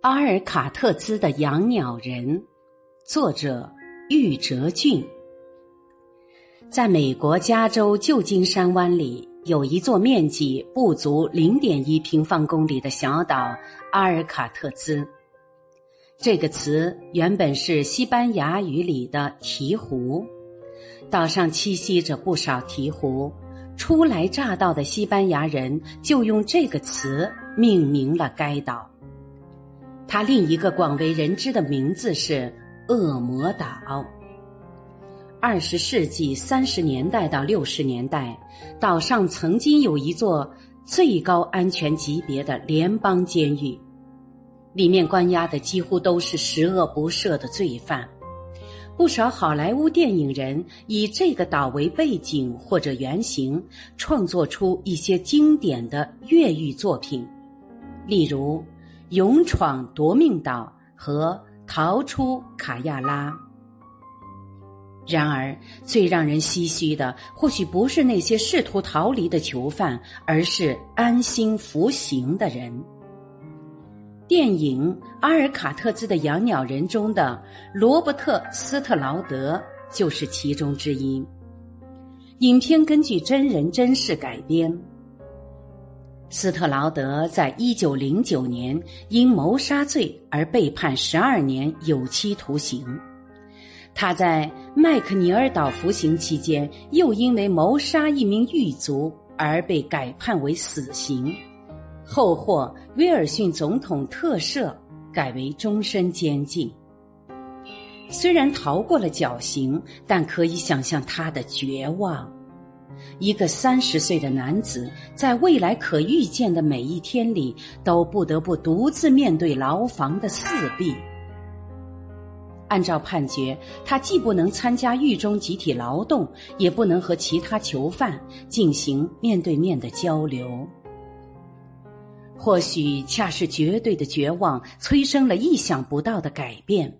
阿尔卡特兹的养鸟人，作者玉哲俊。在美国加州旧金山湾里，有一座面积不足零点一平方公里的小岛——阿尔卡特兹。这个词原本是西班牙语里的“鹈鹕”，岛上栖息着不少鹈鹕。初来乍到的西班牙人就用这个词命名了该岛。它另一个广为人知的名字是恶魔岛。二十世纪三十年代到六十年代，岛上曾经有一座最高安全级别的联邦监狱，里面关押的几乎都是十恶不赦的罪犯。不少好莱坞电影人以这个岛为背景或者原型，创作出一些经典的越狱作品，例如。勇闯夺命岛和逃出卡亚拉。然而，最让人唏嘘的，或许不是那些试图逃离的囚犯，而是安心服刑的人。电影《阿尔卡特兹的养鸟人》中的罗伯特·斯特劳德就是其中之一。影片根据真人真事改编。斯特劳德在一九零九年因谋杀罪而被判十二年有期徒刑。他在麦克尼尔岛服刑期间，又因为谋杀一名狱卒而被改判为死刑，后获威尔逊总统特赦，改为终身监禁。虽然逃过了绞刑，但可以想象他的绝望。一个三十岁的男子，在未来可预见的每一天里，都不得不独自面对牢房的四壁。按照判决，他既不能参加狱中集体劳动，也不能和其他囚犯进行面对面的交流。或许，恰是绝对的绝望，催生了意想不到的改变。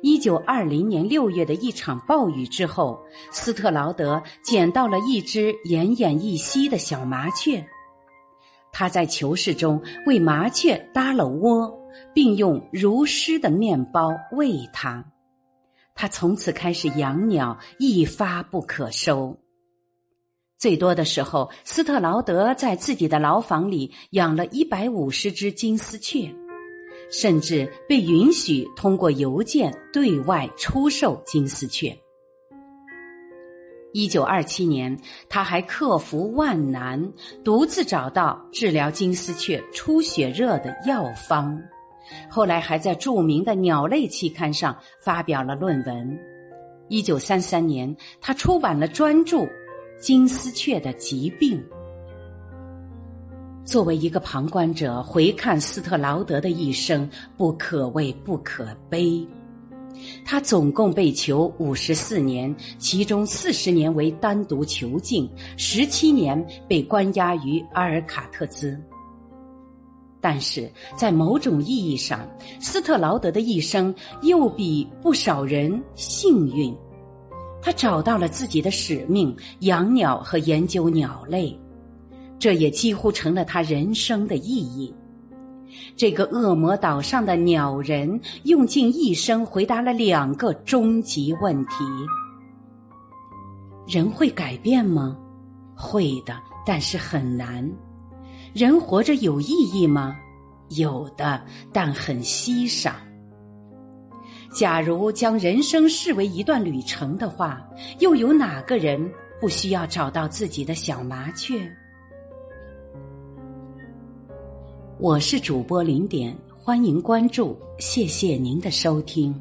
一九二零年六月的一场暴雨之后，斯特劳德捡到了一只奄奄一息的小麻雀。他在囚室中为麻雀搭了窝，并用如诗的面包喂它。他从此开始养鸟，一发不可收。最多的时候，斯特劳德在自己的牢房里养了一百五十只金丝雀。甚至被允许通过邮件对外出售金丝雀。一九二七年，他还克服万难，独自找到治疗金丝雀出血热的药方。后来还在著名的鸟类期刊上发表了论文。一九三三年，他出版了专著《金丝雀的疾病》。作为一个旁观者回看斯特劳德的一生，不可谓不可悲。他总共被囚五十四年，其中四十年为单独囚禁，十七年被关押于阿尔卡特兹。但是在某种意义上，斯特劳德的一生又比不少人幸运。他找到了自己的使命：养鸟和研究鸟类。这也几乎成了他人生的意义。这个恶魔岛上的鸟人用尽一生回答了两个终极问题：人会改变吗？会的，但是很难。人活着有意义吗？有的，但很稀少。假如将人生视为一段旅程的话，又有哪个人不需要找到自己的小麻雀？我是主播零点，欢迎关注，谢谢您的收听。